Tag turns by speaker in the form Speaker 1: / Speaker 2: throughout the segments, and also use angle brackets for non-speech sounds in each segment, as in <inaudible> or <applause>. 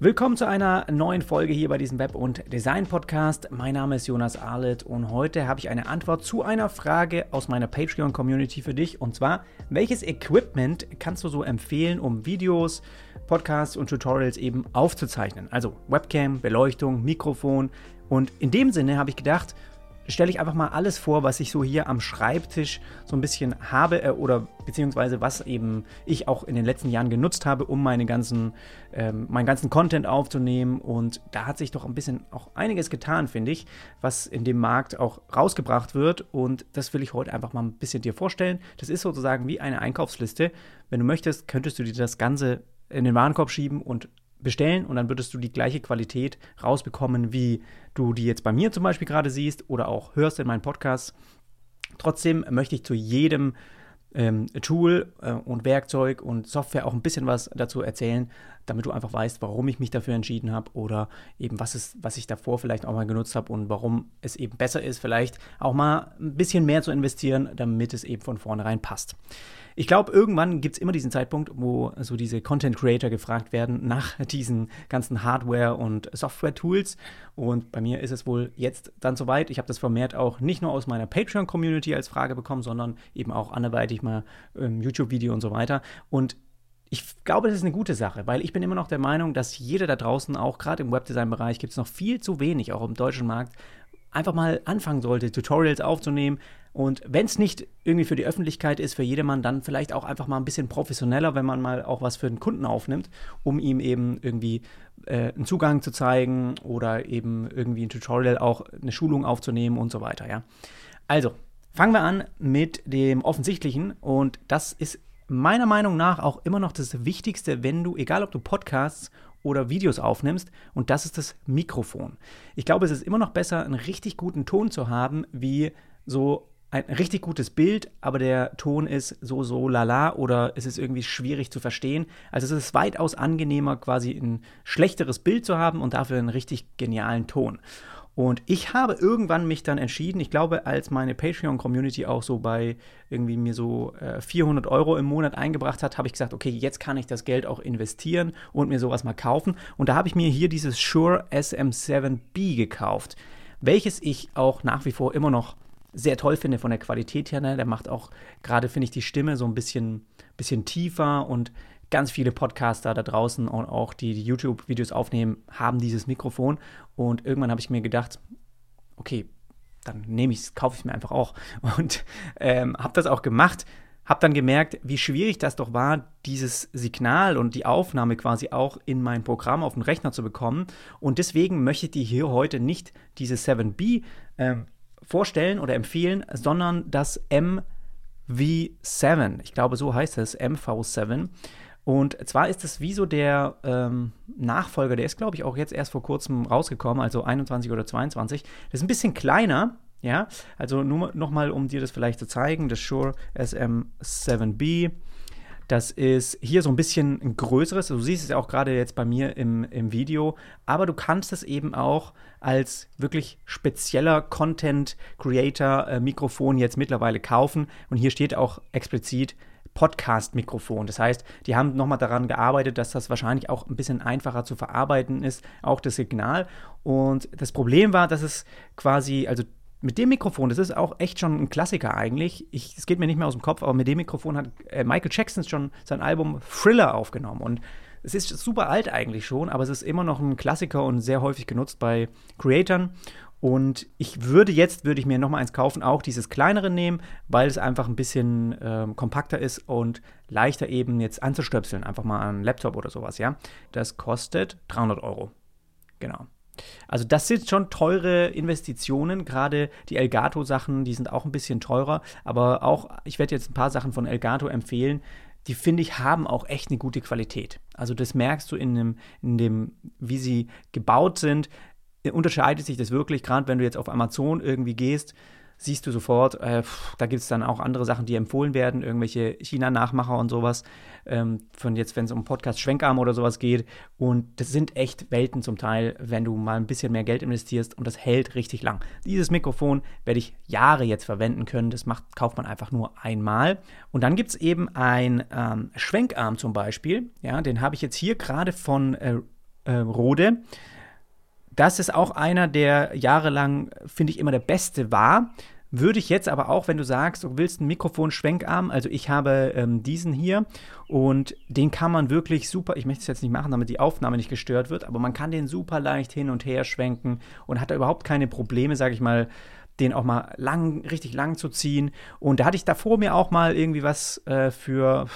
Speaker 1: Willkommen zu einer neuen Folge hier bei diesem Web- und Design-Podcast. Mein Name ist Jonas Arlet und heute habe ich eine Antwort zu einer Frage aus meiner Patreon-Community für dich. Und zwar, welches Equipment kannst du so empfehlen, um Videos, Podcasts und Tutorials eben aufzuzeichnen? Also Webcam, Beleuchtung, Mikrofon. Und in dem Sinne habe ich gedacht, stelle ich einfach mal alles vor, was ich so hier am Schreibtisch so ein bisschen habe äh, oder beziehungsweise was eben ich auch in den letzten Jahren genutzt habe, um meine ganzen, ähm, meinen ganzen Content aufzunehmen. Und da hat sich doch ein bisschen auch einiges getan, finde ich, was in dem Markt auch rausgebracht wird. Und das will ich heute einfach mal ein bisschen dir vorstellen. Das ist sozusagen wie eine Einkaufsliste. Wenn du möchtest, könntest du dir das Ganze in den Warenkorb schieben und bestellen und dann würdest du die gleiche Qualität rausbekommen, wie du die jetzt bei mir zum Beispiel gerade siehst oder auch hörst in meinen Podcasts. Trotzdem möchte ich zu jedem ähm, Tool äh, und Werkzeug und Software auch ein bisschen was dazu erzählen, damit du einfach weißt, warum ich mich dafür entschieden habe oder eben was, ist, was ich davor vielleicht auch mal genutzt habe und warum es eben besser ist, vielleicht auch mal ein bisschen mehr zu investieren, damit es eben von vornherein passt. Ich glaube, irgendwann gibt es immer diesen Zeitpunkt, wo so diese Content Creator gefragt werden nach diesen ganzen Hardware- und Software-Tools. Und bei mir ist es wohl jetzt dann soweit. Ich habe das vermehrt auch nicht nur aus meiner Patreon-Community als Frage bekommen, sondern eben auch anderweitig mal ähm, YouTube-Video und so weiter. Und ich glaube, das ist eine gute Sache, weil ich bin immer noch der Meinung, dass jeder da draußen, auch gerade im Webdesign-Bereich, gibt es noch viel zu wenig, auch im deutschen Markt, einfach mal anfangen sollte, Tutorials aufzunehmen. Und wenn es nicht irgendwie für die Öffentlichkeit ist, für jedermann, dann vielleicht auch einfach mal ein bisschen professioneller, wenn man mal auch was für den Kunden aufnimmt, um ihm eben irgendwie äh, einen Zugang zu zeigen oder eben irgendwie ein Tutorial auch eine Schulung aufzunehmen und so weiter, ja. Also, fangen wir an mit dem Offensichtlichen und das ist meiner Meinung nach auch immer noch das Wichtigste, wenn du, egal ob du Podcasts oder Videos aufnimmst und das ist das Mikrofon. Ich glaube, es ist immer noch besser, einen richtig guten Ton zu haben, wie so ein richtig gutes Bild, aber der Ton ist so, so lala oder es ist irgendwie schwierig zu verstehen. Also es ist weitaus angenehmer, quasi ein schlechteres Bild zu haben und dafür einen richtig genialen Ton. Und ich habe irgendwann mich dann entschieden, ich glaube, als meine Patreon-Community auch so bei irgendwie mir so äh, 400 Euro im Monat eingebracht hat, habe ich gesagt, okay, jetzt kann ich das Geld auch investieren und mir sowas mal kaufen. Und da habe ich mir hier dieses Shure SM7B gekauft, welches ich auch nach wie vor immer noch sehr toll finde von der Qualität her. Ne? Der macht auch gerade, finde ich, die Stimme so ein bisschen, bisschen tiefer und ganz viele Podcaster da draußen und auch die, die YouTube-Videos aufnehmen, haben dieses Mikrofon. Und irgendwann habe ich mir gedacht, okay, dann nehme ich es, kaufe ich mir einfach auch. <laughs> Und ähm, habe das auch gemacht. Habe dann gemerkt, wie schwierig das doch war, dieses Signal und die Aufnahme quasi auch in mein Programm auf den Rechner zu bekommen. Und deswegen möchte ich hier heute nicht diese 7B ähm, vorstellen oder empfehlen, sondern das MV7. Ich glaube, so heißt es, MV7. Und zwar ist es wie so der ähm, Nachfolger, der ist, glaube ich, auch jetzt erst vor kurzem rausgekommen, also 21 oder 22. Das ist ein bisschen kleiner, ja. Also nur nochmal, um dir das vielleicht zu zeigen, das Shure SM7B. Das ist hier so ein bisschen ein größeres. Du siehst es ja auch gerade jetzt bei mir im, im Video. Aber du kannst es eben auch als wirklich spezieller Content Creator äh, jetzt mittlerweile kaufen. Und hier steht auch explizit Podcast-Mikrofon. Das heißt, die haben nochmal daran gearbeitet, dass das wahrscheinlich auch ein bisschen einfacher zu verarbeiten ist, auch das Signal. Und das Problem war, dass es quasi, also mit dem Mikrofon, das ist auch echt schon ein Klassiker eigentlich. es geht mir nicht mehr aus dem Kopf, aber mit dem Mikrofon hat äh, Michael Jackson schon sein Album Thriller aufgenommen. Und es ist super alt eigentlich schon, aber es ist immer noch ein Klassiker und sehr häufig genutzt bei Creatoren. Und ich würde jetzt, würde ich mir noch mal eins kaufen, auch dieses kleinere nehmen, weil es einfach ein bisschen ähm, kompakter ist und leichter eben jetzt anzustöpseln, einfach mal einen Laptop oder sowas, ja. Das kostet 300 Euro. Genau. Also das sind schon teure Investitionen, gerade die Elgato-Sachen, die sind auch ein bisschen teurer, aber auch, ich werde jetzt ein paar Sachen von Elgato empfehlen, die finde ich haben auch echt eine gute Qualität. Also das merkst du in dem, in dem, wie sie gebaut sind unterscheidet sich das wirklich, gerade wenn du jetzt auf Amazon irgendwie gehst, siehst du sofort, äh, pff, da gibt es dann auch andere Sachen, die empfohlen werden, irgendwelche China-Nachmacher und sowas. Ähm, von jetzt, wenn es um Podcast Schwenkarm oder sowas geht. Und das sind echt Welten zum Teil, wenn du mal ein bisschen mehr Geld investierst und das hält richtig lang. Dieses Mikrofon werde ich Jahre jetzt verwenden können. Das macht, kauft man einfach nur einmal. Und dann gibt es eben ein ähm, Schwenkarm zum Beispiel. Ja, den habe ich jetzt hier gerade von äh, äh, Rode. Das ist auch einer, der jahrelang, finde ich, immer der beste war. Würde ich jetzt aber auch, wenn du sagst, du willst einen Mikrofon-Schwenkarm, also ich habe ähm, diesen hier und den kann man wirklich super, ich möchte es jetzt nicht machen, damit die Aufnahme nicht gestört wird, aber man kann den super leicht hin und her schwenken und hat da überhaupt keine Probleme, sage ich mal, den auch mal lang, richtig lang zu ziehen. Und da hatte ich davor mir auch mal irgendwie was äh, für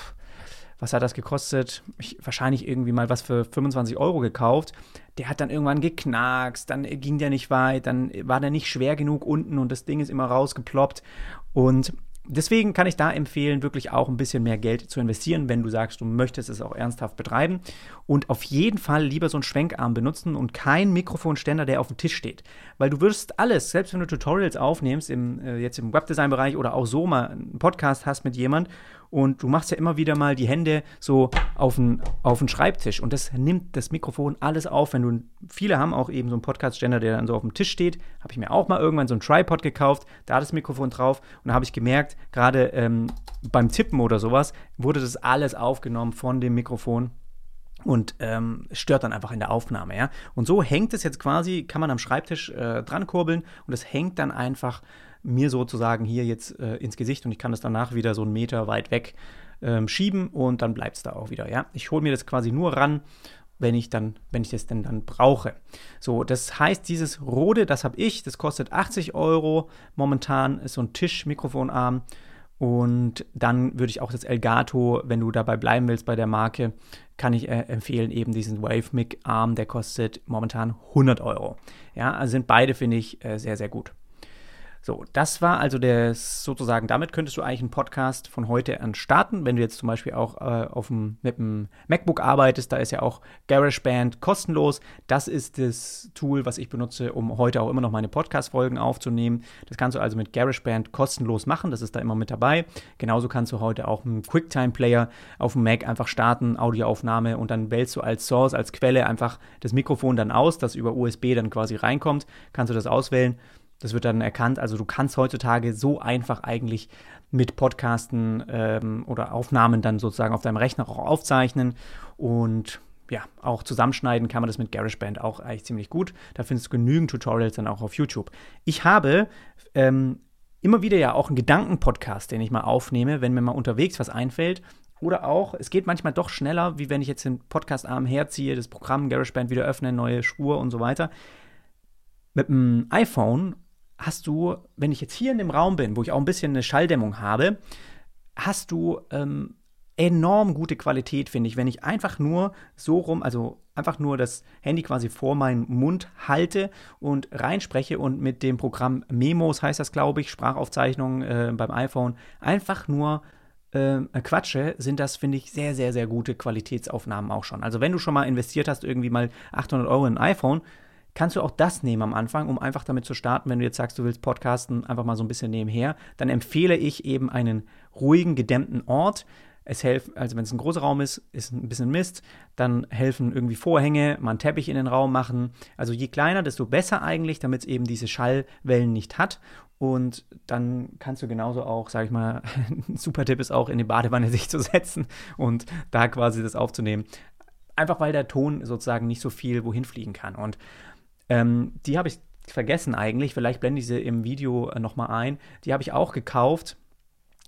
Speaker 1: was hat das gekostet? Ich, wahrscheinlich irgendwie mal was für 25 Euro gekauft. Der hat dann irgendwann geknackst, dann ging der nicht weit, dann war der nicht schwer genug unten und das Ding ist immer rausgeploppt. Und deswegen kann ich da empfehlen, wirklich auch ein bisschen mehr Geld zu investieren, wenn du sagst, du möchtest es auch ernsthaft betreiben. Und auf jeden Fall lieber so einen Schwenkarm benutzen und kein Mikrofonständer, der auf dem Tisch steht. Weil du wirst alles, selbst wenn du Tutorials aufnimmst, im, äh, jetzt im Webdesign-Bereich oder auch so mal einen Podcast hast mit jemand und du machst ja immer wieder mal die Hände so auf den, auf den Schreibtisch und das nimmt das Mikrofon alles auf. Wenn du, viele haben auch eben so einen Podcast-Ständer, der dann so auf dem Tisch steht, habe ich mir auch mal irgendwann so ein Tripod gekauft, da das Mikrofon drauf und da habe ich gemerkt, gerade ähm, beim Tippen oder sowas, wurde das alles aufgenommen von dem Mikrofon und ähm, stört dann einfach in der Aufnahme, ja. Und so hängt es jetzt quasi, kann man am Schreibtisch äh, dran kurbeln und es hängt dann einfach mir sozusagen hier jetzt äh, ins Gesicht und ich kann das danach wieder so einen Meter weit weg ähm, schieben und dann bleibt es da auch wieder. Ja? Ich hole mir das quasi nur ran, wenn ich dann, wenn ich das denn dann brauche. So, das heißt, dieses Rode, das habe ich, das kostet 80 Euro momentan, ist so ein Tisch-Mikrofonarm. Und dann würde ich auch das Elgato, wenn du dabei bleiben willst bei der Marke, kann ich äh, empfehlen, eben diesen Wave Mic Arm, der kostet momentan 100 Euro. Ja, also sind beide, finde ich, äh, sehr, sehr gut. So, das war also der sozusagen, damit könntest du eigentlich einen Podcast von heute an starten. Wenn du jetzt zum Beispiel auch äh, auf dem, mit dem MacBook arbeitest, da ist ja auch GarageBand kostenlos. Das ist das Tool, was ich benutze, um heute auch immer noch meine Podcast-Folgen aufzunehmen. Das kannst du also mit GarageBand kostenlos machen. Das ist da immer mit dabei. Genauso kannst du heute auch einen QuickTime-Player auf dem Mac einfach starten, Audioaufnahme und dann wählst du als Source, als Quelle einfach das Mikrofon dann aus, das über USB dann quasi reinkommt. Kannst du das auswählen das wird dann erkannt. Also du kannst heutzutage so einfach eigentlich mit Podcasten ähm, oder Aufnahmen dann sozusagen auf deinem Rechner auch aufzeichnen und ja, auch zusammenschneiden kann man das mit GarageBand auch eigentlich ziemlich gut. Da findest du genügend Tutorials dann auch auf YouTube. Ich habe ähm, immer wieder ja auch einen Gedankenpodcast, den ich mal aufnehme, wenn mir mal unterwegs was einfällt. Oder auch, es geht manchmal doch schneller, wie wenn ich jetzt den Podcast-Arm herziehe, das Programm GarageBand wieder öffne, neue Spur und so weiter. Mit dem iPhone hast du, wenn ich jetzt hier in dem Raum bin, wo ich auch ein bisschen eine Schalldämmung habe, hast du ähm, enorm gute Qualität, finde ich, wenn ich einfach nur so rum, also einfach nur das Handy quasi vor meinen Mund halte und reinspreche und mit dem Programm Memos heißt das, glaube ich, Sprachaufzeichnungen äh, beim iPhone, einfach nur äh, quatsche, sind das, finde ich, sehr, sehr, sehr gute Qualitätsaufnahmen auch schon. Also wenn du schon mal investiert hast, irgendwie mal 800 Euro in ein iPhone, kannst du auch das nehmen am Anfang, um einfach damit zu starten. Wenn du jetzt sagst, du willst podcasten, einfach mal so ein bisschen nebenher, dann empfehle ich eben einen ruhigen, gedämmten Ort. Es hilft, also wenn es ein großer Raum ist, ist ein bisschen Mist, dann helfen irgendwie Vorhänge, mal einen Teppich in den Raum machen. Also je kleiner, desto besser eigentlich, damit es eben diese Schallwellen nicht hat. Und dann kannst du genauso auch, sag ich mal, <laughs> ein super Tipp ist auch, in die Badewanne <laughs> sich zu setzen und da quasi das aufzunehmen. Einfach weil der Ton sozusagen nicht so viel wohin fliegen kann. Und ähm, die habe ich vergessen eigentlich. Vielleicht blende ich sie im Video äh, nochmal ein. Die habe ich auch gekauft.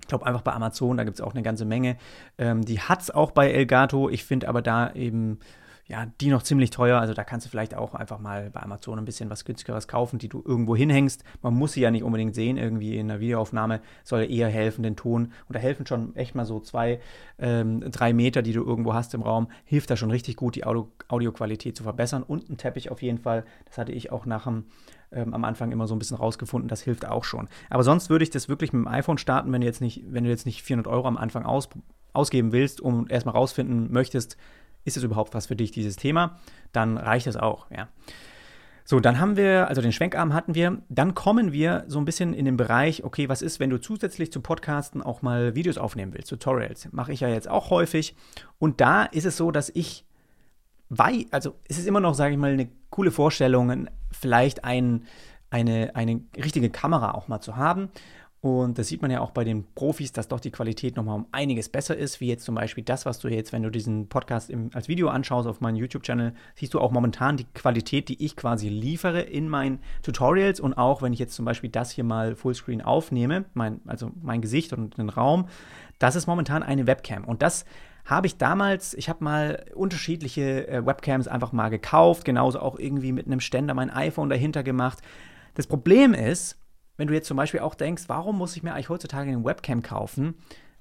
Speaker 1: Ich glaube einfach bei Amazon, da gibt es auch eine ganze Menge. Ähm, die hat es auch bei Elgato. Ich finde aber da eben ja, die noch ziemlich teuer. Also da kannst du vielleicht auch einfach mal bei Amazon ein bisschen was günstigeres kaufen, die du irgendwo hinhängst. Man muss sie ja nicht unbedingt sehen, irgendwie in der Videoaufnahme soll eher helfen, den Ton. Und da helfen schon echt mal so zwei, ähm, drei Meter, die du irgendwo hast im Raum, hilft da schon richtig gut, die Audio Audioqualität zu verbessern. Und ein Teppich auf jeden Fall. Das hatte ich auch nach dem ähm, am Anfang immer so ein bisschen rausgefunden, das hilft auch schon. Aber sonst würde ich das wirklich mit dem iPhone starten, wenn du jetzt nicht, wenn du jetzt nicht 400 Euro am Anfang aus, ausgeben willst und erstmal rausfinden möchtest, ist es überhaupt was für dich, dieses Thema? Dann reicht es auch, ja. So, dann haben wir, also den Schwenkarm hatten wir. Dann kommen wir so ein bisschen in den Bereich, okay, was ist, wenn du zusätzlich zu Podcasten auch mal Videos aufnehmen willst, Tutorials? Mache ich ja jetzt auch häufig. Und da ist es so, dass ich, weil, also es ist immer noch, sage ich mal, eine coole Vorstellung, vielleicht ein, eine, eine richtige Kamera auch mal zu haben. Und das sieht man ja auch bei den Profis, dass doch die Qualität nochmal um einiges besser ist, wie jetzt zum Beispiel das, was du jetzt, wenn du diesen Podcast im, als Video anschaust auf meinem YouTube-Channel, siehst du auch momentan die Qualität, die ich quasi liefere in meinen Tutorials und auch wenn ich jetzt zum Beispiel das hier mal Fullscreen aufnehme, mein, also mein Gesicht und den Raum, das ist momentan eine Webcam. Und das habe ich damals, ich habe mal unterschiedliche äh, Webcams einfach mal gekauft, genauso auch irgendwie mit einem Ständer mein iPhone dahinter gemacht. Das Problem ist, wenn du jetzt zum Beispiel auch denkst, warum muss ich mir eigentlich heutzutage eine Webcam kaufen,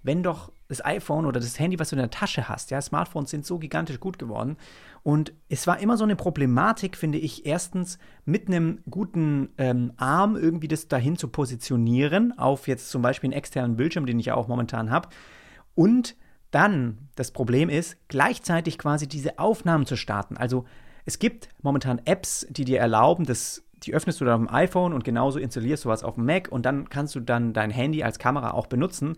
Speaker 1: wenn doch das iPhone oder das Handy, was du in der Tasche hast, ja, Smartphones sind so gigantisch gut geworden. Und es war immer so eine Problematik, finde ich, erstens mit einem guten ähm, Arm irgendwie das dahin zu positionieren, auf jetzt zum Beispiel einen externen Bildschirm, den ich ja auch momentan habe. Und dann, das Problem ist, gleichzeitig quasi diese Aufnahmen zu starten. Also es gibt momentan Apps, die dir erlauben, das die öffnest du dann auf dem iPhone und genauso installierst du was auf dem Mac und dann kannst du dann dein Handy als Kamera auch benutzen.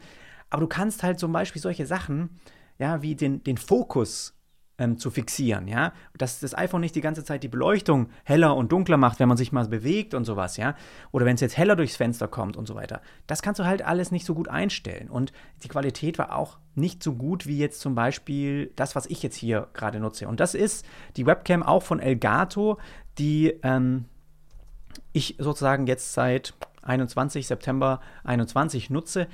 Speaker 1: Aber du kannst halt zum Beispiel solche Sachen, ja, wie den, den Fokus ähm, zu fixieren, ja, dass das iPhone nicht die ganze Zeit die Beleuchtung heller und dunkler macht, wenn man sich mal bewegt und sowas, ja, oder wenn es jetzt heller durchs Fenster kommt und so weiter. Das kannst du halt alles nicht so gut einstellen und die Qualität war auch nicht so gut wie jetzt zum Beispiel das, was ich jetzt hier gerade nutze. Und das ist die Webcam auch von Elgato, die ähm, ich sozusagen jetzt seit 21 September 21 nutze.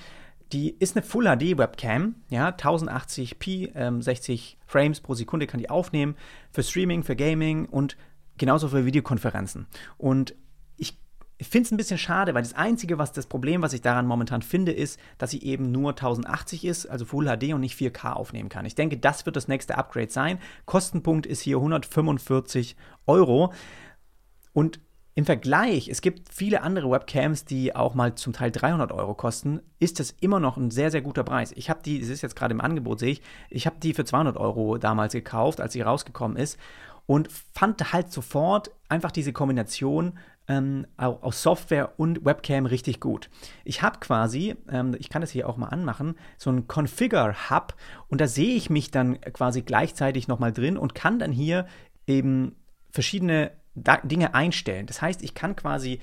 Speaker 1: Die ist eine Full HD Webcam, ja, 1080p, ähm, 60 Frames pro Sekunde kann die aufnehmen für Streaming, für Gaming und genauso für Videokonferenzen. Und ich finde es ein bisschen schade, weil das einzige, was das Problem, was ich daran momentan finde, ist, dass sie eben nur 1080 ist, also Full HD und nicht 4K aufnehmen kann. Ich denke, das wird das nächste Upgrade sein. Kostenpunkt ist hier 145 Euro. Und im Vergleich, es gibt viele andere Webcams, die auch mal zum Teil 300 Euro kosten, ist das immer noch ein sehr, sehr guter Preis. Ich habe die, es ist jetzt gerade im Angebot, sehe ich, ich habe die für 200 Euro damals gekauft, als sie rausgekommen ist und fand halt sofort einfach diese Kombination ähm, aus Software und Webcam richtig gut. Ich habe quasi, ähm, ich kann das hier auch mal anmachen, so ein Configure-Hub und da sehe ich mich dann quasi gleichzeitig nochmal drin und kann dann hier eben verschiedene Dinge einstellen. Das heißt, ich kann quasi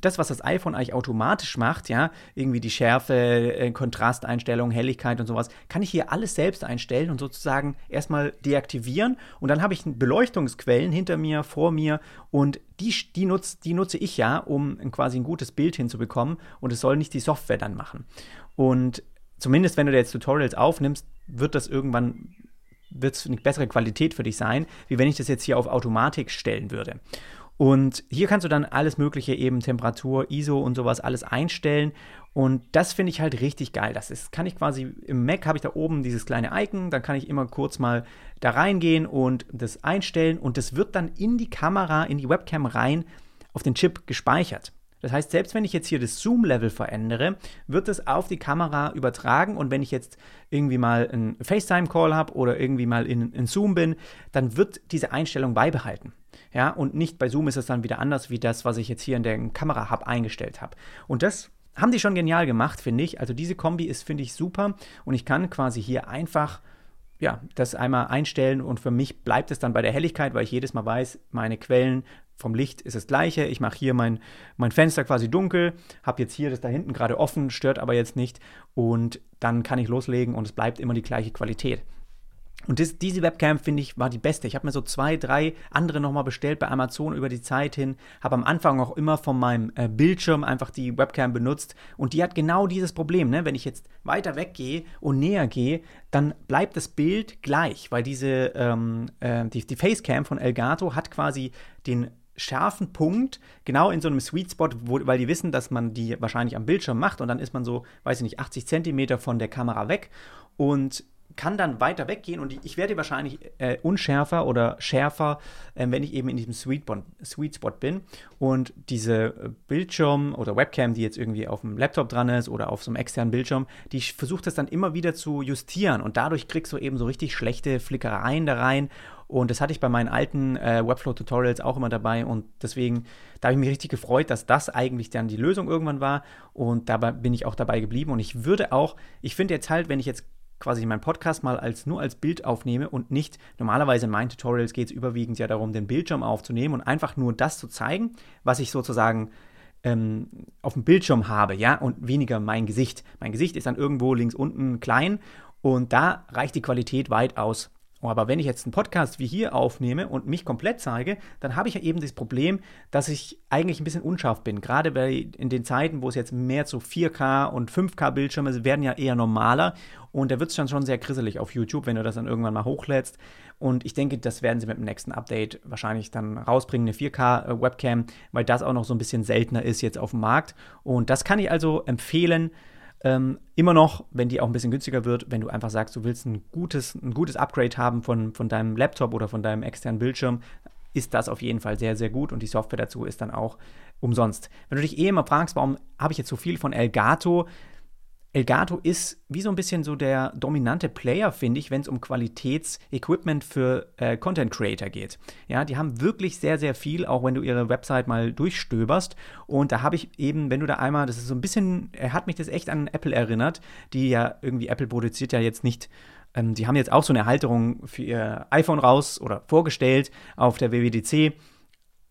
Speaker 1: das, was das iPhone eigentlich automatisch macht, ja, irgendwie die Schärfe, äh, Kontrasteinstellungen, Helligkeit und sowas, kann ich hier alles selbst einstellen und sozusagen erstmal deaktivieren und dann habe ich Beleuchtungsquellen hinter mir, vor mir und die, die, nutz, die nutze ich ja, um quasi ein gutes Bild hinzubekommen und es soll nicht die Software dann machen. Und zumindest wenn du jetzt Tutorials aufnimmst, wird das irgendwann wird es eine bessere Qualität für dich sein, wie wenn ich das jetzt hier auf Automatik stellen würde. Und hier kannst du dann alles Mögliche, eben Temperatur, ISO und sowas alles einstellen. Und das finde ich halt richtig geil. Das ist, kann ich quasi, im Mac habe ich da oben dieses kleine Icon, dann kann ich immer kurz mal da reingehen und das einstellen. Und das wird dann in die Kamera, in die Webcam rein auf den Chip gespeichert. Das heißt, selbst wenn ich jetzt hier das Zoom-Level verändere, wird es auf die Kamera übertragen und wenn ich jetzt irgendwie mal einen FaceTime-Call habe oder irgendwie mal in, in Zoom bin, dann wird diese Einstellung beibehalten. Ja, und nicht bei Zoom ist es dann wieder anders wie das, was ich jetzt hier in der Kamera-Hub eingestellt habe. Und das haben die schon genial gemacht, finde ich. Also diese Kombi ist, finde ich, super und ich kann quasi hier einfach ja, das einmal einstellen und für mich bleibt es dann bei der Helligkeit, weil ich jedes Mal weiß, meine Quellen vom Licht ist das gleiche. Ich mache hier mein, mein Fenster quasi dunkel, habe jetzt hier das da hinten gerade offen, stört aber jetzt nicht und dann kann ich loslegen und es bleibt immer die gleiche Qualität. Und das, diese Webcam, finde ich, war die beste. Ich habe mir so zwei, drei andere nochmal bestellt bei Amazon über die Zeit hin. Habe am Anfang auch immer von meinem äh, Bildschirm einfach die Webcam benutzt. Und die hat genau dieses Problem. Ne? Wenn ich jetzt weiter weggehe und näher gehe, dann bleibt das Bild gleich. Weil diese, ähm, äh, die, die Facecam von Elgato hat quasi den scharfen Punkt, genau in so einem Sweet Spot, wo, weil die wissen, dass man die wahrscheinlich am Bildschirm macht und dann ist man so, weiß ich nicht, 80 Zentimeter von der Kamera weg. Und kann dann weiter weggehen und ich werde wahrscheinlich äh, unschärfer oder schärfer, äh, wenn ich eben in diesem Sweet, Sweet Spot bin. Und diese äh, Bildschirm oder Webcam, die jetzt irgendwie auf dem Laptop dran ist oder auf so einem externen Bildschirm, die versucht das dann immer wieder zu justieren und dadurch kriegst du eben so richtig schlechte Flickereien da rein. Und das hatte ich bei meinen alten äh, Webflow-Tutorials auch immer dabei. Und deswegen, da habe ich mich richtig gefreut, dass das eigentlich dann die Lösung irgendwann war. Und dabei bin ich auch dabei geblieben. Und ich würde auch, ich finde jetzt halt, wenn ich jetzt quasi meinen Podcast mal als nur als Bild aufnehme und nicht, normalerweise in meinen Tutorials geht es überwiegend ja darum, den Bildschirm aufzunehmen und einfach nur das zu zeigen, was ich sozusagen ähm, auf dem Bildschirm habe, ja, und weniger mein Gesicht. Mein Gesicht ist dann irgendwo links unten klein und da reicht die Qualität weitaus Oh, aber wenn ich jetzt einen Podcast wie hier aufnehme und mich komplett zeige, dann habe ich ja eben das Problem, dass ich eigentlich ein bisschen unscharf bin. Gerade bei, in den Zeiten, wo es jetzt mehr zu 4K und 5K Bildschirme werden ja eher normaler. Und da wird es dann schon sehr grisselig auf YouTube, wenn du das dann irgendwann mal hochlädst. Und ich denke, das werden sie mit dem nächsten Update wahrscheinlich dann rausbringen, eine 4K-Webcam, weil das auch noch so ein bisschen seltener ist jetzt auf dem Markt. Und das kann ich also empfehlen. Ähm, immer noch, wenn die auch ein bisschen günstiger wird, wenn du einfach sagst, du willst ein gutes, ein gutes Upgrade haben von, von deinem Laptop oder von deinem externen Bildschirm, ist das auf jeden Fall sehr, sehr gut und die Software dazu ist dann auch umsonst. Wenn du dich eh immer fragst, warum habe ich jetzt so viel von Elgato, Elgato ist wie so ein bisschen so der dominante Player, finde ich, wenn es um Qualitätsequipment für äh, Content Creator geht. Ja, die haben wirklich sehr, sehr viel, auch wenn du ihre Website mal durchstöberst. Und da habe ich eben, wenn du da einmal, das ist so ein bisschen, er hat mich das echt an Apple erinnert, die ja irgendwie, Apple produziert ja jetzt nicht ähm, die haben jetzt auch so eine Halterung für ihr iPhone raus oder vorgestellt auf der WWDC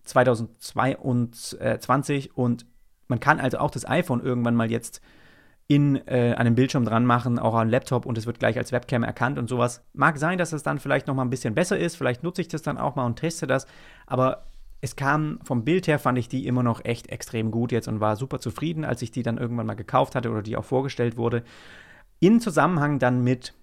Speaker 1: 2022 und man kann also auch das iPhone irgendwann mal jetzt in äh, einem Bildschirm dran machen, auch an Laptop und es wird gleich als Webcam erkannt und sowas. Mag sein, dass es dann vielleicht noch mal ein bisschen besser ist, vielleicht nutze ich das dann auch mal und teste das, aber es kam vom Bild her, fand ich die immer noch echt extrem gut jetzt und war super zufrieden, als ich die dann irgendwann mal gekauft hatte oder die auch vorgestellt wurde. In Zusammenhang dann mit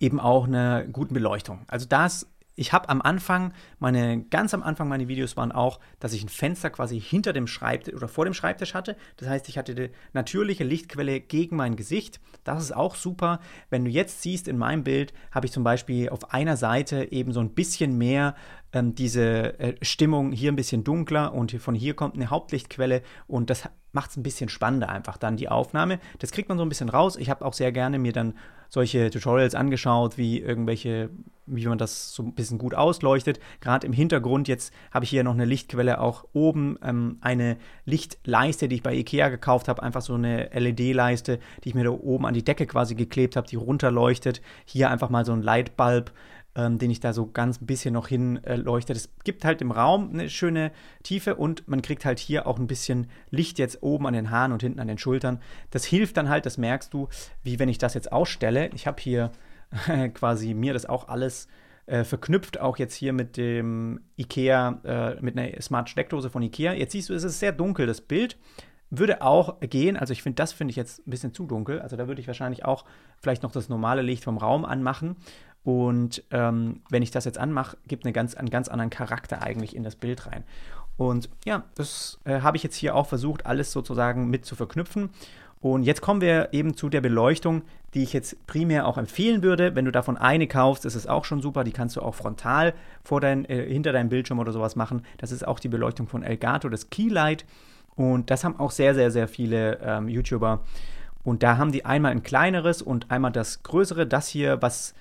Speaker 1: eben auch einer guten Beleuchtung. Also das ich habe am Anfang, meine, ganz am Anfang meine Videos waren auch, dass ich ein Fenster quasi hinter dem Schreibtisch oder vor dem Schreibtisch hatte. Das heißt, ich hatte die natürliche Lichtquelle gegen mein Gesicht. Das ist auch super. Wenn du jetzt siehst in meinem Bild, habe ich zum Beispiel auf einer Seite eben so ein bisschen mehr ähm, diese äh, Stimmung hier ein bisschen dunkler und von hier kommt eine Hauptlichtquelle und das macht es ein bisschen spannender einfach dann die Aufnahme. Das kriegt man so ein bisschen raus. Ich habe auch sehr gerne mir dann solche Tutorials angeschaut, wie irgendwelche, wie man das so ein bisschen gut ausleuchtet. Gerade im Hintergrund, jetzt habe ich hier noch eine Lichtquelle, auch oben ähm, eine Lichtleiste, die ich bei Ikea gekauft habe, einfach so eine LED-Leiste, die ich mir da oben an die Decke quasi geklebt habe, die runterleuchtet. Hier einfach mal so ein Lightbulb ähm, den ich da so ganz ein bisschen noch hinleuchte. Äh, es gibt halt im Raum eine schöne Tiefe und man kriegt halt hier auch ein bisschen Licht jetzt oben an den Haaren und hinten an den Schultern. Das hilft dann halt, das merkst du, wie wenn ich das jetzt ausstelle. Ich habe hier <laughs> quasi mir das auch alles äh, verknüpft, auch jetzt hier mit dem IKEA, äh, mit einer Smart Steckdose von IKEA. Jetzt siehst du, es ist sehr dunkel, das Bild würde auch gehen. Also ich finde, das finde ich jetzt ein bisschen zu dunkel. Also da würde ich wahrscheinlich auch vielleicht noch das normale Licht vom Raum anmachen. Und ähm, wenn ich das jetzt anmache, gibt eine ganz, einen ganz anderen Charakter eigentlich in das Bild rein. Und ja, das äh, habe ich jetzt hier auch versucht, alles sozusagen mit zu verknüpfen. Und jetzt kommen wir eben zu der Beleuchtung, die ich jetzt primär auch empfehlen würde. Wenn du davon eine kaufst, ist es auch schon super. Die kannst du auch frontal vor dein, äh, hinter deinem Bildschirm oder sowas machen. Das ist auch die Beleuchtung von Elgato, das Keylight. Und das haben auch sehr, sehr, sehr viele ähm, YouTuber. Und da haben die einmal ein kleineres und einmal das größere. Das hier, was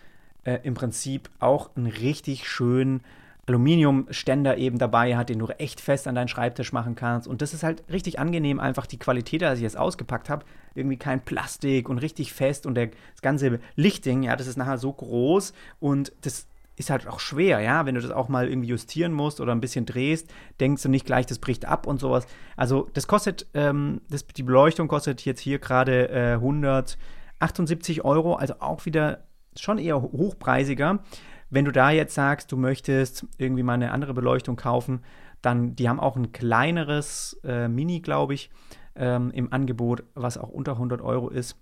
Speaker 1: äh, im Prinzip auch einen richtig schönen Aluminiumständer eben dabei hat, den du echt fest an deinen Schreibtisch machen kannst. Und das ist halt richtig angenehm, einfach die Qualität, als ich es ausgepackt habe. Irgendwie kein Plastik und richtig fest und der, das ganze Lichting, ja, das ist nachher so groß und das ist halt auch schwer, ja, wenn du das auch mal irgendwie justieren musst oder ein bisschen drehst, denkst du nicht gleich, das bricht ab und sowas. Also das kostet, ähm, das, die Beleuchtung kostet jetzt hier gerade äh, 178 Euro, also auch wieder schon eher hochpreisiger. Wenn du da jetzt sagst, du möchtest irgendwie mal eine andere Beleuchtung kaufen, dann, die haben auch ein kleineres äh, Mini, glaube ich, ähm, im Angebot, was auch unter 100 Euro ist.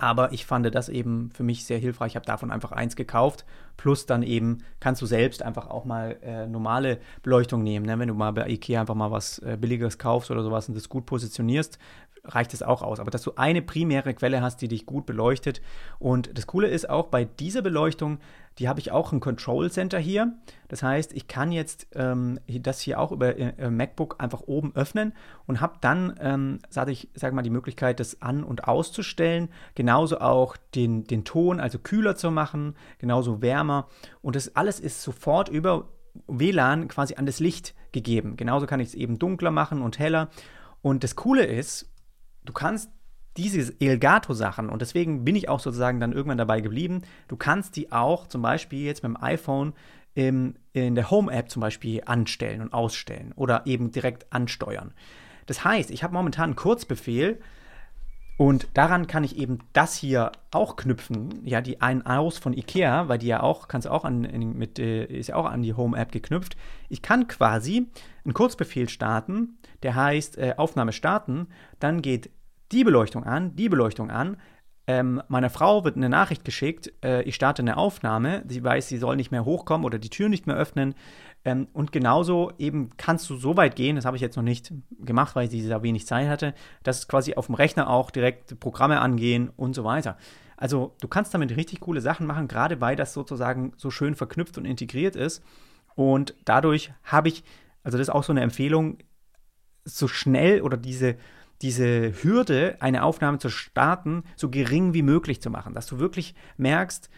Speaker 1: Aber ich fand das eben für mich sehr hilfreich. Ich habe davon einfach eins gekauft. Plus dann eben kannst du selbst einfach auch mal äh, normale Beleuchtung nehmen. Ne? Wenn du mal bei Ikea einfach mal was äh, Billigeres kaufst oder sowas und das gut positionierst, reicht es auch aus. Aber dass du eine primäre Quelle hast, die dich gut beleuchtet. Und das Coole ist auch bei dieser Beleuchtung, die habe ich auch ein Control Center hier. Das heißt, ich kann jetzt ähm, das hier auch über äh, MacBook einfach oben öffnen und habe dann, ähm, sage ich, sage mal, die Möglichkeit, das an- und auszustellen. Genauso auch den, den Ton, also kühler zu machen, genauso wärmer. Und das alles ist sofort über WLAN quasi an das Licht gegeben. Genauso kann ich es eben dunkler machen und heller. Und das Coole ist, du kannst diese Elgato-Sachen, und deswegen bin ich auch sozusagen dann irgendwann dabei geblieben, du kannst die auch zum Beispiel jetzt mit dem iPhone im, in der Home-App zum Beispiel anstellen und ausstellen oder eben direkt ansteuern. Das heißt, ich habe momentan einen Kurzbefehl und daran kann ich eben das hier auch knüpfen, ja, die ein aus von Ikea, weil die ja auch, kannst auch an, mit, äh, ist ja auch an die Home-App geknüpft. Ich kann quasi einen Kurzbefehl starten, der heißt äh, Aufnahme starten, dann geht die Beleuchtung an, die Beleuchtung an, ähm, meiner Frau wird eine Nachricht geschickt, äh, ich starte eine Aufnahme, sie weiß, sie soll nicht mehr hochkommen oder die Tür nicht mehr öffnen. Ähm, und genauso eben kannst du so weit gehen, das habe ich jetzt noch nicht gemacht, weil sie da wenig Zeit hatte, dass quasi auf dem Rechner auch direkt Programme angehen und so weiter. Also du kannst damit richtig coole Sachen machen, gerade weil das sozusagen so schön verknüpft und integriert ist. Und dadurch habe ich, also das ist auch so eine Empfehlung, so schnell oder diese, diese Hürde, eine Aufnahme zu starten, so gering wie möglich zu machen. Dass du wirklich merkst,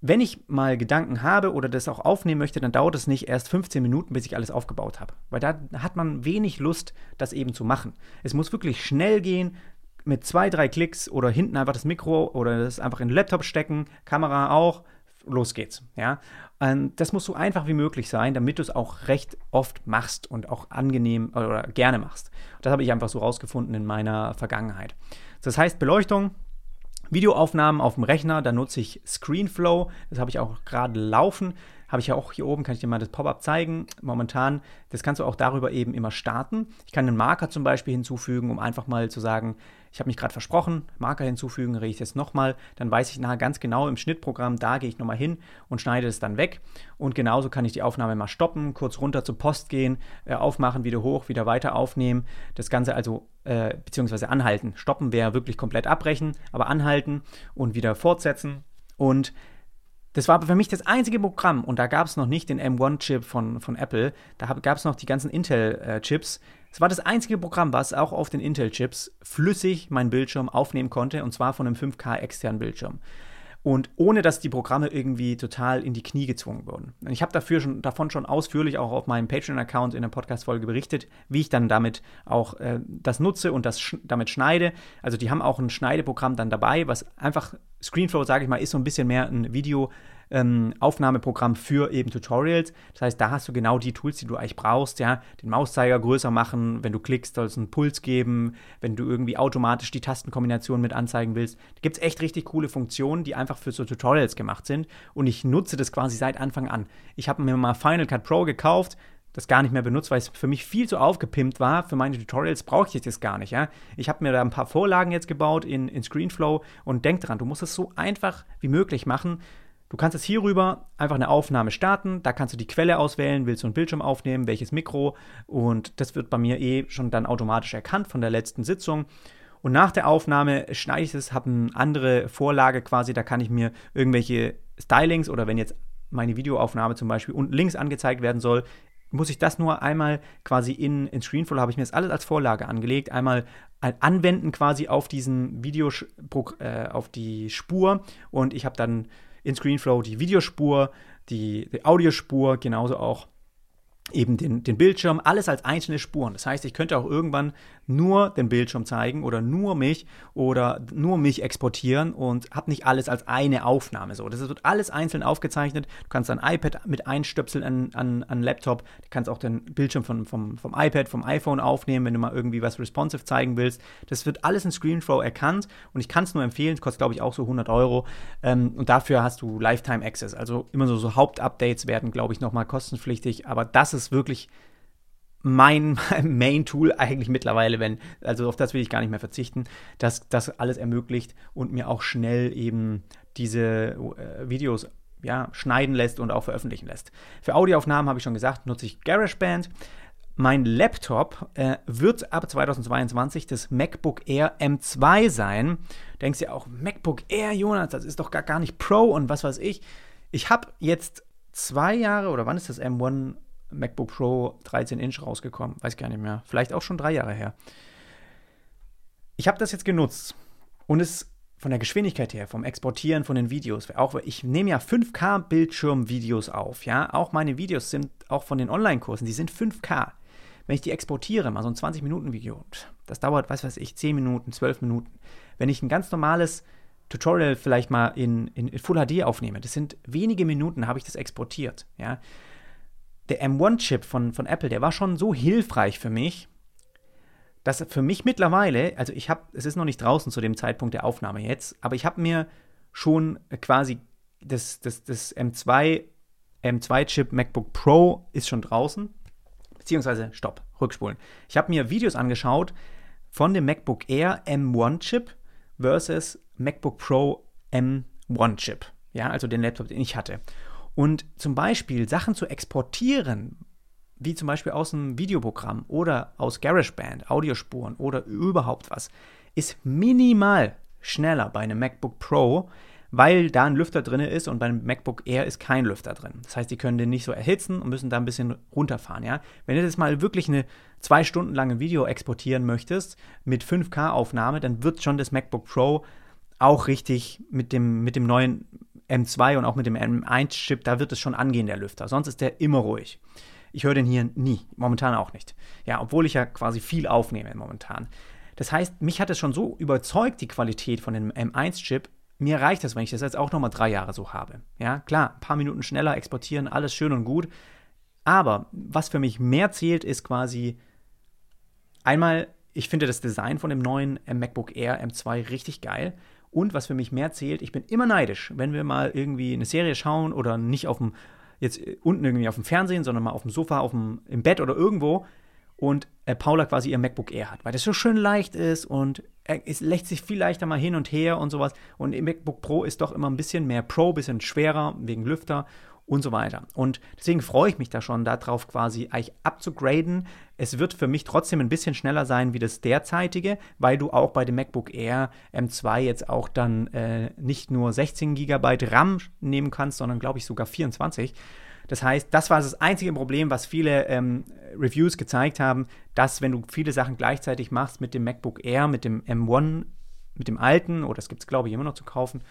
Speaker 1: wenn ich mal Gedanken habe oder das auch aufnehmen möchte, dann dauert es nicht erst 15 Minuten, bis ich alles aufgebaut habe. Weil da hat man wenig Lust, das eben zu machen. Es muss wirklich schnell gehen, mit zwei, drei Klicks oder hinten einfach das Mikro oder das einfach in den Laptop stecken, Kamera auch, los geht's. Ja? Und das muss so einfach wie möglich sein, damit du es auch recht oft machst und auch angenehm oder gerne machst. Das habe ich einfach so rausgefunden in meiner Vergangenheit. Das heißt, Beleuchtung, Videoaufnahmen auf dem Rechner, da nutze ich ScreenFlow, das habe ich auch gerade laufen. Habe ich ja auch hier oben, kann ich dir mal das Pop-up zeigen. Momentan, das kannst du auch darüber eben immer starten. Ich kann einen Marker zum Beispiel hinzufügen, um einfach mal zu sagen, ich habe mich gerade versprochen, Marker hinzufügen, rede ich jetzt nochmal, dann weiß ich nachher ganz genau im Schnittprogramm, da gehe ich nochmal hin und schneide es dann weg. Und genauso kann ich die Aufnahme mal stoppen, kurz runter zur Post gehen, äh, aufmachen, wieder hoch, wieder weiter aufnehmen. Das Ganze also, äh, beziehungsweise anhalten. Stoppen wäre wirklich komplett abbrechen, aber anhalten und wieder fortsetzen. Und das war für mich das einzige Programm und da gab es noch nicht den M1-Chip von, von Apple. Da gab es noch die ganzen Intel-Chips. Es war das einzige Programm, was auch auf den Intel-Chips flüssig meinen Bildschirm aufnehmen konnte und zwar von einem 5K externen Bildschirm und ohne dass die Programme irgendwie total in die Knie gezwungen wurden. Ich habe dafür schon, davon schon ausführlich auch auf meinem Patreon-Account in der Podcast-Folge berichtet, wie ich dann damit auch äh, das nutze und das sch damit schneide. Also die haben auch ein Schneideprogramm dann dabei, was einfach ScreenFlow, sage ich mal, ist so ein bisschen mehr ein Video- ähm, Aufnahmeprogramm für eben Tutorials. Das heißt, da hast du genau die Tools, die du eigentlich brauchst. Ja, den Mauszeiger größer machen, wenn du klickst, soll es einen Puls geben. Wenn du irgendwie automatisch die Tastenkombination mit anzeigen willst, da gibt es echt richtig coole Funktionen, die einfach für so Tutorials gemacht sind. Und ich nutze das quasi seit Anfang an. Ich habe mir mal Final Cut Pro gekauft, das gar nicht mehr benutzt, weil es für mich viel zu aufgepimpt war. Für meine Tutorials brauche ich das gar nicht. Ja? Ich habe mir da ein paar Vorlagen jetzt gebaut in, in ScreenFlow und denk dran, du musst es so einfach wie möglich machen. Du kannst jetzt hierüber einfach eine Aufnahme starten, da kannst du die Quelle auswählen, willst du einen Bildschirm aufnehmen, welches Mikro und das wird bei mir eh schon dann automatisch erkannt von der letzten Sitzung. Und nach der Aufnahme schneide ich es, habe eine andere Vorlage quasi, da kann ich mir irgendwelche Stylings oder wenn jetzt meine Videoaufnahme zum Beispiel unten links angezeigt werden soll, muss ich das nur einmal quasi in, in Screenflow, habe ich mir das alles als Vorlage angelegt, einmal anwenden quasi auf diesen Video, äh, auf die Spur und ich habe dann in ScreenFlow die Videospur, die, die Audiospur, genauso auch eben den, den Bildschirm, alles als einzelne Spuren. Das heißt, ich könnte auch irgendwann nur den Bildschirm zeigen oder nur mich oder nur mich exportieren und habe nicht alles als eine Aufnahme. So, das wird alles einzeln aufgezeichnet. Du kannst ein iPad mit einstöpseln an, an, an Laptop. Du kannst auch den Bildschirm von, vom, vom iPad, vom iPhone aufnehmen, wenn du mal irgendwie was responsive zeigen willst. Das wird alles in ScreenFlow erkannt und ich kann es nur empfehlen. Es kostet, glaube ich, auch so 100 Euro. Ähm, und dafür hast du Lifetime Access. Also immer so, so Hauptupdates werden, glaube ich, nochmal kostenpflichtig. Aber das ist wirklich mein <laughs> Main-Tool eigentlich mittlerweile, wenn, also auf das will ich gar nicht mehr verzichten, dass das alles ermöglicht und mir auch schnell eben diese äh, Videos ja, schneiden lässt und auch veröffentlichen lässt. Für Audioaufnahmen habe ich schon gesagt, nutze ich GarageBand. Mein Laptop äh, wird ab 2022 das MacBook Air M2 sein. Denkst ja auch, MacBook Air, Jonas, das ist doch gar, gar nicht Pro und was weiß ich. Ich habe jetzt zwei Jahre, oder wann ist das M1 MacBook Pro 13 Inch rausgekommen. Weiß gar nicht mehr. Vielleicht auch schon drei Jahre her. Ich habe das jetzt genutzt und es von der Geschwindigkeit her, vom Exportieren von den Videos, auch ich nehme ja 5K Bildschirmvideos auf, ja, auch meine Videos sind auch von den Online-Kursen, die sind 5K. Wenn ich die exportiere, mal so ein 20-Minuten-Video, das dauert, was weiß ich, 10 Minuten, 12 Minuten. Wenn ich ein ganz normales Tutorial vielleicht mal in, in, in Full HD aufnehme, das sind wenige Minuten, habe ich das exportiert, ja der M1-Chip von, von Apple, der war schon so hilfreich für mich, dass für mich mittlerweile, also ich habe, es ist noch nicht draußen zu dem Zeitpunkt der Aufnahme jetzt, aber ich habe mir schon quasi das, das, das M2, M2-Chip MacBook Pro ist schon draußen. Beziehungsweise, stopp, rückspulen. Ich habe mir Videos angeschaut von dem MacBook Air M1-Chip versus MacBook Pro M1-Chip. Ja, also den Laptop, den ich hatte. Und zum Beispiel Sachen zu exportieren, wie zum Beispiel aus einem Videoprogramm oder aus GarageBand, Audiospuren oder überhaupt was, ist minimal schneller bei einem MacBook Pro, weil da ein Lüfter drin ist und beim MacBook Air ist kein Lüfter drin. Das heißt, die können den nicht so erhitzen und müssen da ein bisschen runterfahren. Ja? Wenn du jetzt mal wirklich eine zwei Stunden lange Video exportieren möchtest mit 5K-Aufnahme, dann wird schon das MacBook Pro auch richtig mit dem, mit dem neuen M2 und auch mit dem M1-Chip, da wird es schon angehen, der Lüfter. Sonst ist der immer ruhig. Ich höre den hier nie, momentan auch nicht. Ja, obwohl ich ja quasi viel aufnehme momentan. Das heißt, mich hat es schon so überzeugt, die Qualität von dem M1-Chip. Mir reicht das, wenn ich das jetzt auch nochmal drei Jahre so habe. Ja, klar, ein paar Minuten schneller exportieren, alles schön und gut. Aber was für mich mehr zählt, ist quasi einmal, ich finde das Design von dem neuen MacBook Air M2 richtig geil. Und was für mich mehr zählt, ich bin immer neidisch, wenn wir mal irgendwie eine Serie schauen oder nicht auf dem, jetzt unten irgendwie auf dem Fernsehen, sondern mal auf dem Sofa, auf dem, im Bett oder irgendwo und äh, Paula quasi ihr MacBook Air hat, weil das so schön leicht ist und es lässt sich viel leichter mal hin und her und sowas. Und im MacBook Pro ist doch immer ein bisschen mehr Pro, bisschen schwerer wegen Lüfter und so weiter. Und deswegen freue ich mich da schon darauf, quasi eigentlich abzugraden. Es wird für mich trotzdem ein bisschen schneller sein wie das derzeitige, weil du auch bei dem MacBook Air M2 jetzt auch dann äh, nicht nur 16 GB RAM nehmen kannst, sondern glaube ich sogar 24. Das heißt, das war das einzige Problem, was viele ähm, Reviews gezeigt haben, dass wenn du viele Sachen gleichzeitig machst mit dem MacBook Air, mit dem M1, mit dem alten, oder das gibt es glaube ich immer noch zu kaufen,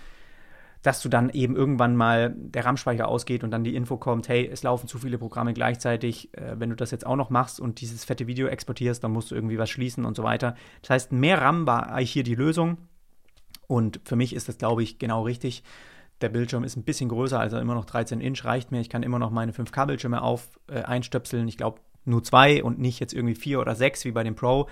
Speaker 1: dass du dann eben irgendwann mal der RAM-Speicher ausgeht und dann die Info kommt, hey, es laufen zu viele Programme gleichzeitig. Äh, wenn du das jetzt auch noch machst und dieses fette Video exportierst, dann musst du irgendwie was schließen und so weiter. Das heißt, mehr RAM war eigentlich hier die Lösung. Und für mich ist das, glaube ich, genau richtig. Der Bildschirm ist ein bisschen größer, also immer noch 13 Inch reicht mir. Ich kann immer noch meine 5K-Bildschirme auf äh, einstöpseln. Ich glaube nur zwei und nicht jetzt irgendwie vier oder sechs wie bei dem Pro.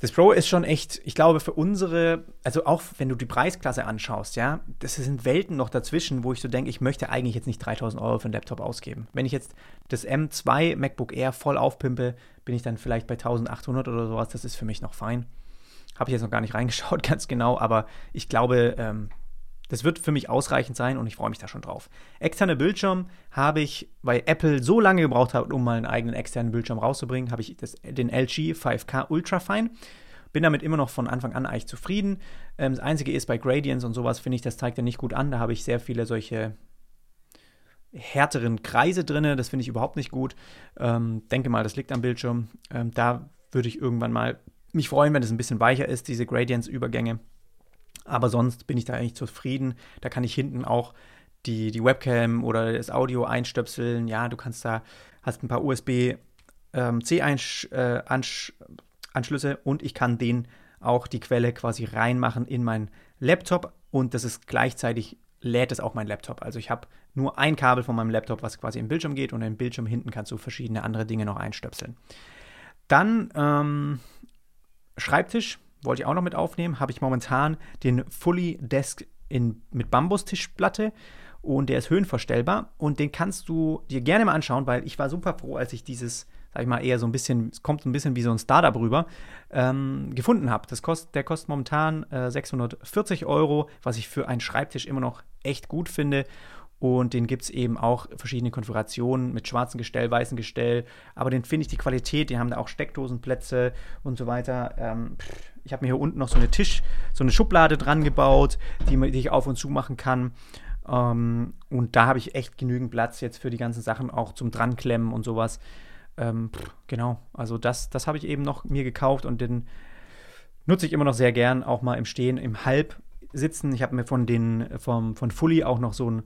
Speaker 1: Das Pro ist schon echt, ich glaube, für unsere, also auch wenn du die Preisklasse anschaust, ja, das sind Welten noch dazwischen, wo ich so denke, ich möchte eigentlich jetzt nicht 3000 Euro für einen Laptop ausgeben. Wenn ich jetzt das M2 MacBook Air voll aufpimpe, bin ich dann vielleicht bei 1800 oder sowas. Das ist für mich noch fein. Habe ich jetzt noch gar nicht <laughs> reingeschaut, ganz genau, aber ich glaube, ähm, das wird für mich ausreichend sein und ich freue mich da schon drauf. Externe Bildschirm habe ich, weil Apple so lange gebraucht hat, um mal einen eigenen externen Bildschirm rauszubringen, habe ich das, den LG 5K Ultrafine. Bin damit immer noch von Anfang an eigentlich zufrieden. Ähm, das Einzige ist, bei Gradients und sowas finde ich, das zeigt er nicht gut an. Da habe ich sehr viele solche härteren Kreise drin. Das finde ich überhaupt nicht gut. Ähm, denke mal, das liegt am Bildschirm. Ähm, da würde ich irgendwann mal mich freuen, wenn es ein bisschen weicher ist, diese Gradients-Übergänge. Aber sonst bin ich da eigentlich zufrieden. Da kann ich hinten auch die, die Webcam oder das Audio einstöpseln. Ja, du kannst da, hast ein paar USB-C-Anschlüsse ähm, und ich kann den auch die Quelle quasi reinmachen in meinen Laptop und das ist gleichzeitig lädt es auch mein Laptop. Also ich habe nur ein Kabel von meinem Laptop, was quasi im Bildschirm geht und im Bildschirm hinten kannst du verschiedene andere Dinge noch einstöpseln. Dann ähm, Schreibtisch wollte ich auch noch mit aufnehmen, habe ich momentan den Fully Desk in, mit Bambustischplatte und der ist höhenverstellbar und den kannst du dir gerne mal anschauen, weil ich war super froh, als ich dieses, sag ich mal, eher so ein bisschen, es kommt ein bisschen wie so ein Startup rüber, ähm, gefunden habe. kost, der kostet momentan äh, 640 Euro, was ich für einen Schreibtisch immer noch echt gut finde und den gibt es eben auch verschiedene Konfigurationen mit schwarzem Gestell, weißem Gestell. Aber den finde ich die Qualität, die haben da auch Steckdosenplätze und so weiter. Ähm, ich habe mir hier unten noch so eine Tisch, so eine Schublade dran gebaut, die, die ich auf und zu machen kann. Ähm, und da habe ich echt genügend Platz jetzt für die ganzen Sachen, auch zum Dranklemmen und sowas. Ähm, pff, genau, also das, das habe ich eben noch mir gekauft und den nutze ich immer noch sehr gern, auch mal im Stehen, im Halbsitzen. Ich habe mir von den, vom, von Fully auch noch so ein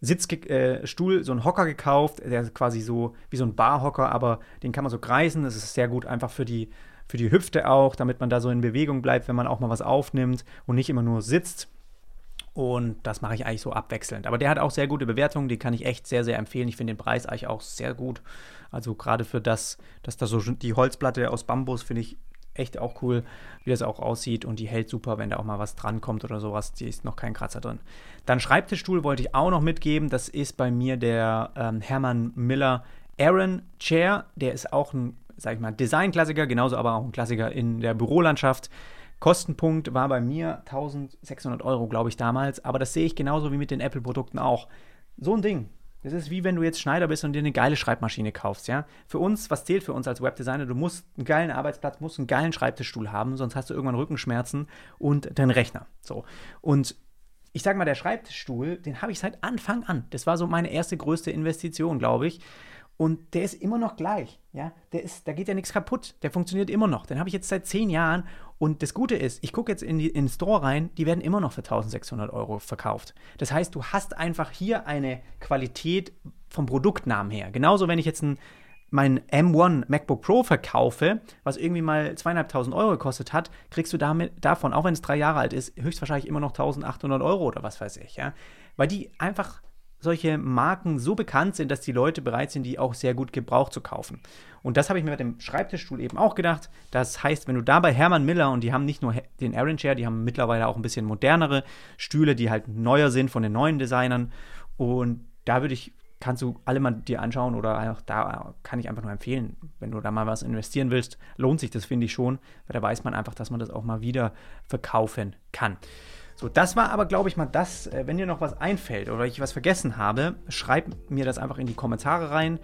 Speaker 1: Sitzstuhl, äh, so einen Hocker gekauft, der ist quasi so wie so ein Barhocker, aber den kann man so kreisen. Das ist sehr gut einfach für die, für die Hüfte auch, damit man da so in Bewegung bleibt, wenn man auch mal was aufnimmt und nicht immer nur sitzt. Und das mache ich eigentlich so abwechselnd. Aber der hat auch sehr gute Bewertungen, die kann ich echt sehr, sehr empfehlen. Ich finde den Preis eigentlich auch sehr gut. Also gerade für das, dass da so die Holzplatte aus Bambus finde ich echt auch cool, wie das auch aussieht und die hält super, wenn da auch mal was drankommt oder sowas. Die ist noch kein Kratzer drin. Dann Schreibtischstuhl wollte ich auch noch mitgeben. Das ist bei mir der ähm, Hermann Miller Aaron Chair. Der ist auch ein, sag ich mal, Design-Klassiker, genauso aber auch ein Klassiker in der Bürolandschaft. Kostenpunkt war bei mir 1600 Euro, glaube ich, damals. Aber das sehe ich genauso wie mit den Apple-Produkten auch. So ein Ding. Das ist wie wenn du jetzt Schneider bist und dir eine geile Schreibmaschine kaufst, ja. Für uns, was zählt für uns als Webdesigner? Du musst einen geilen Arbeitsplatz, musst einen geilen Schreibtischstuhl haben, sonst hast du irgendwann Rückenschmerzen und deinen Rechner. So. Und ich sage mal, der Schreibtischstuhl, den habe ich seit Anfang an. Das war so meine erste größte Investition, glaube ich. Und der ist immer noch gleich. Ja? Der ist, da geht ja nichts kaputt. Der funktioniert immer noch. Den habe ich jetzt seit zehn Jahren. Und das Gute ist, ich gucke jetzt in, die, in den Store rein, die werden immer noch für 1600 Euro verkauft. Das heißt, du hast einfach hier eine Qualität vom Produktnamen her. Genauso, wenn ich jetzt ein, mein M1 MacBook Pro verkaufe, was irgendwie mal zweieinhalbtausend Euro gekostet hat, kriegst du damit, davon, auch wenn es drei Jahre alt ist, höchstwahrscheinlich immer noch 1800 Euro oder was weiß ich. Ja? Weil die einfach solche Marken so bekannt sind, dass die Leute bereit sind, die auch sehr gut gebraucht zu kaufen. Und das habe ich mir mit dem Schreibtischstuhl eben auch gedacht. Das heißt, wenn du da bei Hermann Miller und die haben nicht nur den Aaron Chair, die haben mittlerweile auch ein bisschen modernere Stühle, die halt neuer sind von den neuen Designern. Und da würde ich, kannst du alle mal dir anschauen oder auch da kann ich einfach nur empfehlen, wenn du da mal was investieren willst, lohnt sich das, finde ich schon, weil da weiß man einfach, dass man das auch mal wieder verkaufen kann. So, das war aber, glaube ich, mal das. Äh, wenn dir noch was einfällt oder ich was vergessen habe, schreib mir das einfach in die Kommentare rein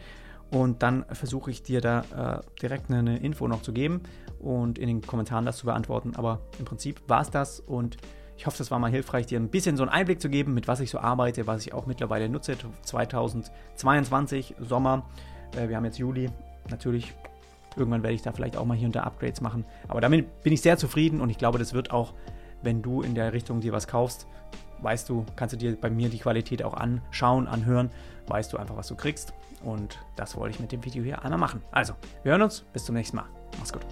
Speaker 1: und dann versuche ich dir da äh, direkt eine, Info noch zu geben und in den Kommentaren das zu beantworten. Aber im Prinzip war es das und ich hoffe, das war mal hilfreich, dir ein bisschen so einen Einblick zu geben, mit was ich so arbeite, was ich auch mittlerweile nutze. 2022, Sommer. Äh, wir haben jetzt Juli. Natürlich, irgendwann werde ich da vielleicht auch mal hier und da Upgrades machen. Aber damit bin ich sehr zufrieden und ich glaube, das wird auch wenn du in der Richtung dir was kaufst, weißt du, kannst du dir bei mir die Qualität auch anschauen, anhören, weißt du einfach, was du kriegst. Und das wollte ich mit dem Video hier einmal machen. Also, wir hören uns, bis zum nächsten Mal. Mach's gut.